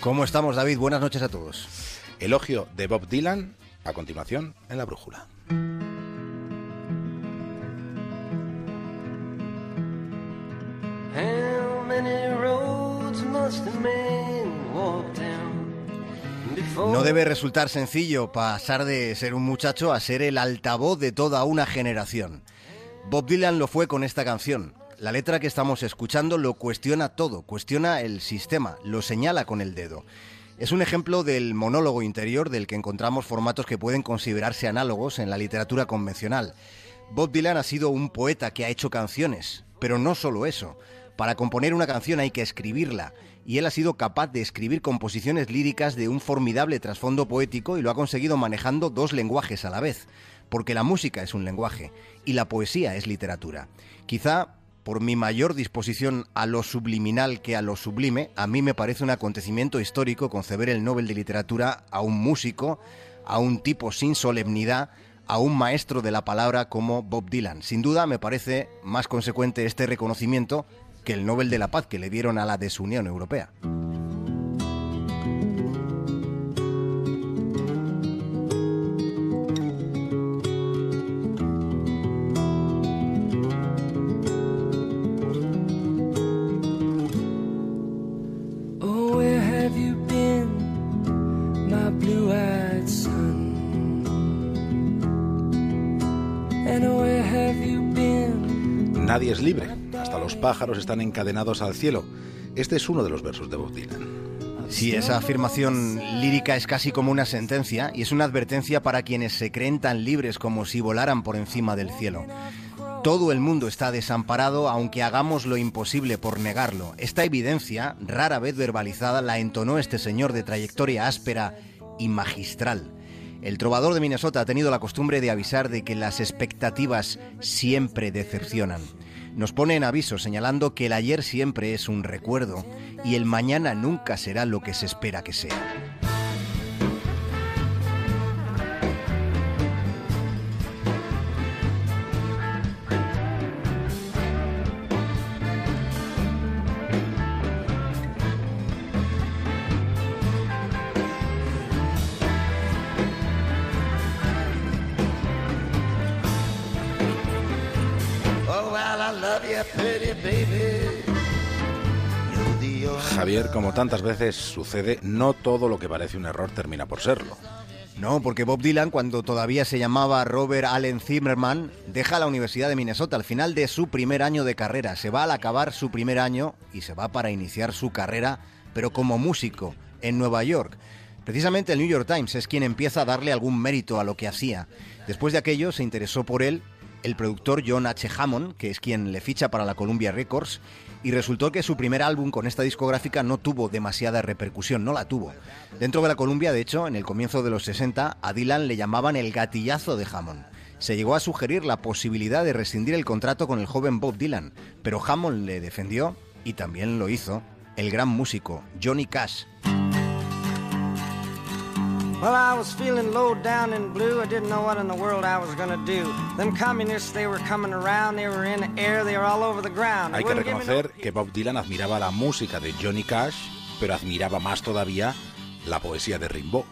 ¿Cómo estamos, David? Buenas noches a todos. Elogio de Bob Dylan, a continuación en la brújula. No debe resultar sencillo pasar de ser un muchacho a ser el altavoz de toda una generación. Bob Dylan lo fue con esta canción. La letra que estamos escuchando lo cuestiona todo, cuestiona el sistema, lo señala con el dedo. Es un ejemplo del monólogo interior del que encontramos formatos que pueden considerarse análogos en la literatura convencional. Bob Dylan ha sido un poeta que ha hecho canciones, pero no solo eso. Para componer una canción hay que escribirla, y él ha sido capaz de escribir composiciones líricas de un formidable trasfondo poético y lo ha conseguido manejando dos lenguajes a la vez, porque la música es un lenguaje y la poesía es literatura. Quizá por mi mayor disposición a lo subliminal que a lo sublime, a mí me parece un acontecimiento histórico conceder el Nobel de Literatura a un músico, a un tipo sin solemnidad, a un maestro de la palabra como Bob Dylan. Sin duda me parece más consecuente este reconocimiento que el Nobel de la Paz que le dieron a la desunión europea. Nadie es libre, hasta los pájaros están encadenados al cielo. Este es uno de los versos de Bob Dylan. Sí, esa afirmación lírica es casi como una sentencia y es una advertencia para quienes se creen tan libres como si volaran por encima del cielo. Todo el mundo está desamparado aunque hagamos lo imposible por negarlo. Esta evidencia, rara vez verbalizada, la entonó este señor de trayectoria áspera y magistral. El trovador de Minnesota ha tenido la costumbre de avisar de que las expectativas siempre decepcionan. Nos pone en aviso señalando que el ayer siempre es un recuerdo y el mañana nunca será lo que se espera que sea. Javier, como tantas veces sucede, no todo lo que parece un error termina por serlo. No, porque Bob Dylan, cuando todavía se llamaba Robert Allen Zimmerman, deja la Universidad de Minnesota al final de su primer año de carrera. Se va al acabar su primer año y se va para iniciar su carrera, pero como músico, en Nueva York. Precisamente el New York Times es quien empieza a darle algún mérito a lo que hacía. Después de aquello se interesó por él el productor John H. Hammond, que es quien le ficha para la Columbia Records, y resultó que su primer álbum con esta discográfica no tuvo demasiada repercusión, no la tuvo. Dentro de la Columbia, de hecho, en el comienzo de los 60, a Dylan le llamaban el gatillazo de Hammond. Se llegó a sugerir la posibilidad de rescindir el contrato con el joven Bob Dylan, pero Hammond le defendió y también lo hizo el gran músico Johnny Cash. Well, I was feeling low down in blue. I didn't know what in the world I was gonna do. Them communists, they were coming around, they were in the air, they were all over the ground. Hay que reconocer que Bob Dylan admiraba la música de Johnny Cash, pero admiraba más todavía la poesía de Rimbaud.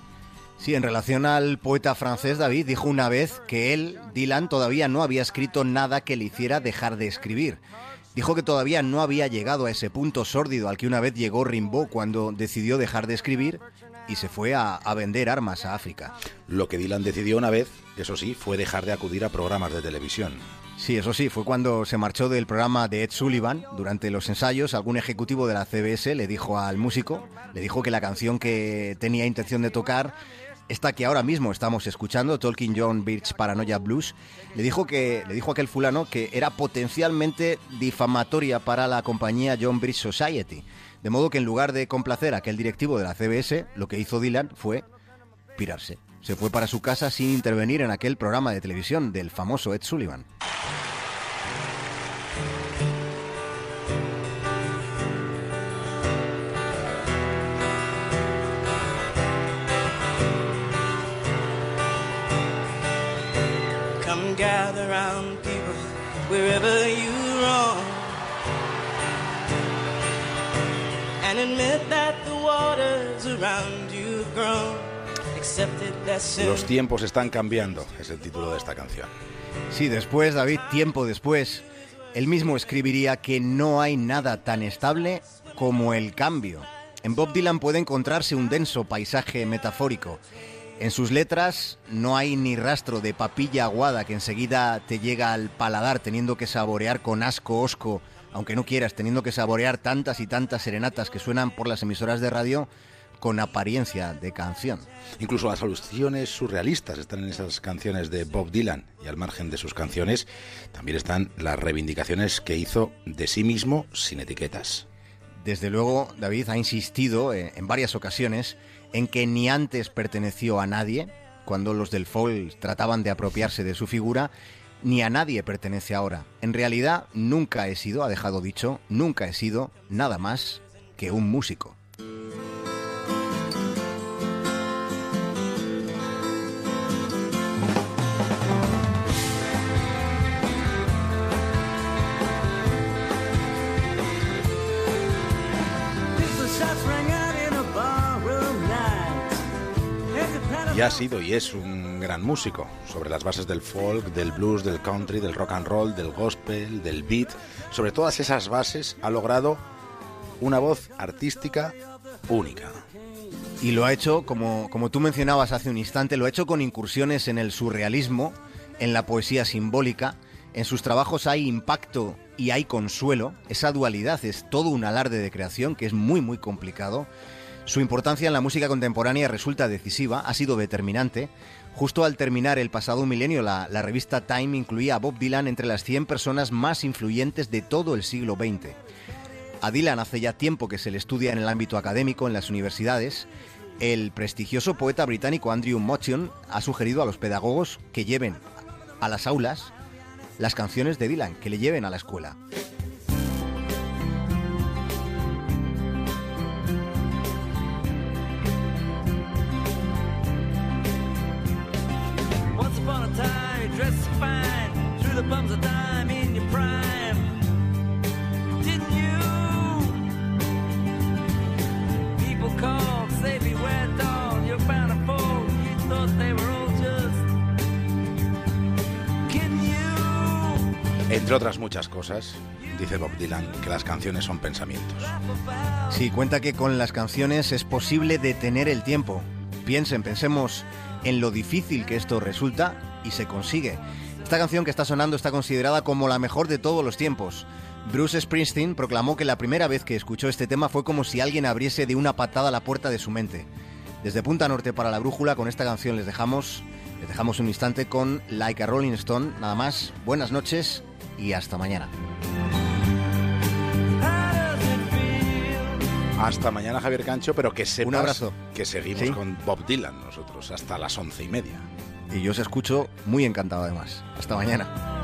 Sí, en relación al poeta francés David dijo una vez que él, Dylan, todavía no había escrito nada que le hiciera dejar de escribir. Dijo que todavía no había llegado a ese punto sórdido al que una vez llegó Rimbaud cuando decidió dejar de escribir y se fue a, vender armas a África. Lo que Dylan decidió una vez, eso sí, fue dejar de acudir a programas de televisión. Sí, eso sí, fue cuando se marchó del programa de Ed Sullivan. Durante los ensayos, algún ejecutivo de la CBS le dijo al músico, le dijo que la canción que tenía intención de tocar, esta que ahora mismo estamos escuchando, Talking John Birch Paranoia Blues, le dijo que le dijo a aquel fulano que era potencialmente difamatoria para la compañía John Birch Society de modo que en lugar de complacer a aquel directivo de la CBS, lo que hizo Dylan fue pirarse. Se fue para su casa sin intervenir en aquel programa de televisión del famoso Ed Sullivan. Come gather people wherever Los tiempos están cambiando, es el título de esta canción. Sí, después, David, tiempo después, él mismo escribiría que no hay nada tan estable como el cambio. En Bob Dylan puede encontrarse un denso paisaje metafórico. En sus letras no hay ni rastro de papilla aguada que enseguida te llega al paladar teniendo que saborear con asco osco, aunque no quieras, teniendo que saborear tantas y tantas serenatas que suenan por las emisoras de radio con apariencia de canción. Incluso las alusiones surrealistas están en esas canciones de Bob Dylan y al margen de sus canciones también están las reivindicaciones que hizo de sí mismo sin etiquetas. Desde luego, David ha insistido eh, en varias ocasiones en que ni antes perteneció a nadie, cuando los del folk trataban de apropiarse de su figura, ni a nadie pertenece ahora. En realidad, nunca he sido, ha dejado dicho, nunca he sido nada más que un músico. Y ha sido y es un gran músico, sobre las bases del folk, del blues, del country, del rock and roll, del gospel, del beat. Sobre todas esas bases ha logrado una voz artística única. Y lo ha hecho, como, como tú mencionabas hace un instante, lo ha hecho con incursiones en el surrealismo, en la poesía simbólica. En sus trabajos hay impacto y hay consuelo. Esa dualidad es todo un alarde de creación que es muy, muy complicado. Su importancia en la música contemporánea resulta decisiva, ha sido determinante. Justo al terminar el pasado milenio, la, revista Time incluía a Bob Dylan entre las 100 personas más influyentes de todo el siglo XX. A Dylan hace ya tiempo que se le estudia en el ámbito académico en las universidades. El prestigioso poeta británico Andrew Motion ha sugerido a los pedagogos que lleven a las aulas las canciones de Dylan, que le lleven a la escuela. Entre otras muchas cosas, dice Bob Dylan que las canciones son pensamientos. Sí, cuenta que con las canciones es posible detener el tiempo. Piensen, pensemos en lo difícil que esto resulta y se consigue. Esta canción que está sonando está considerada como la mejor de todos los tiempos. Bruce Springsteen proclamó que la primera vez que escuchó este tema fue como si alguien abriese de una patada la puerta de su mente. Desde Punta Norte para la Brújula, con esta canción les dejamos, les dejamos un instante con Like a Rolling Stone. Nada más, buenas noches y hasta mañana. Hasta mañana, Javier Cancho, pero que sepas Un abrazo. que seguimos con Bob Dylan nosotros hasta las once y media y yo os escucho muy encantado además. Hasta mañana.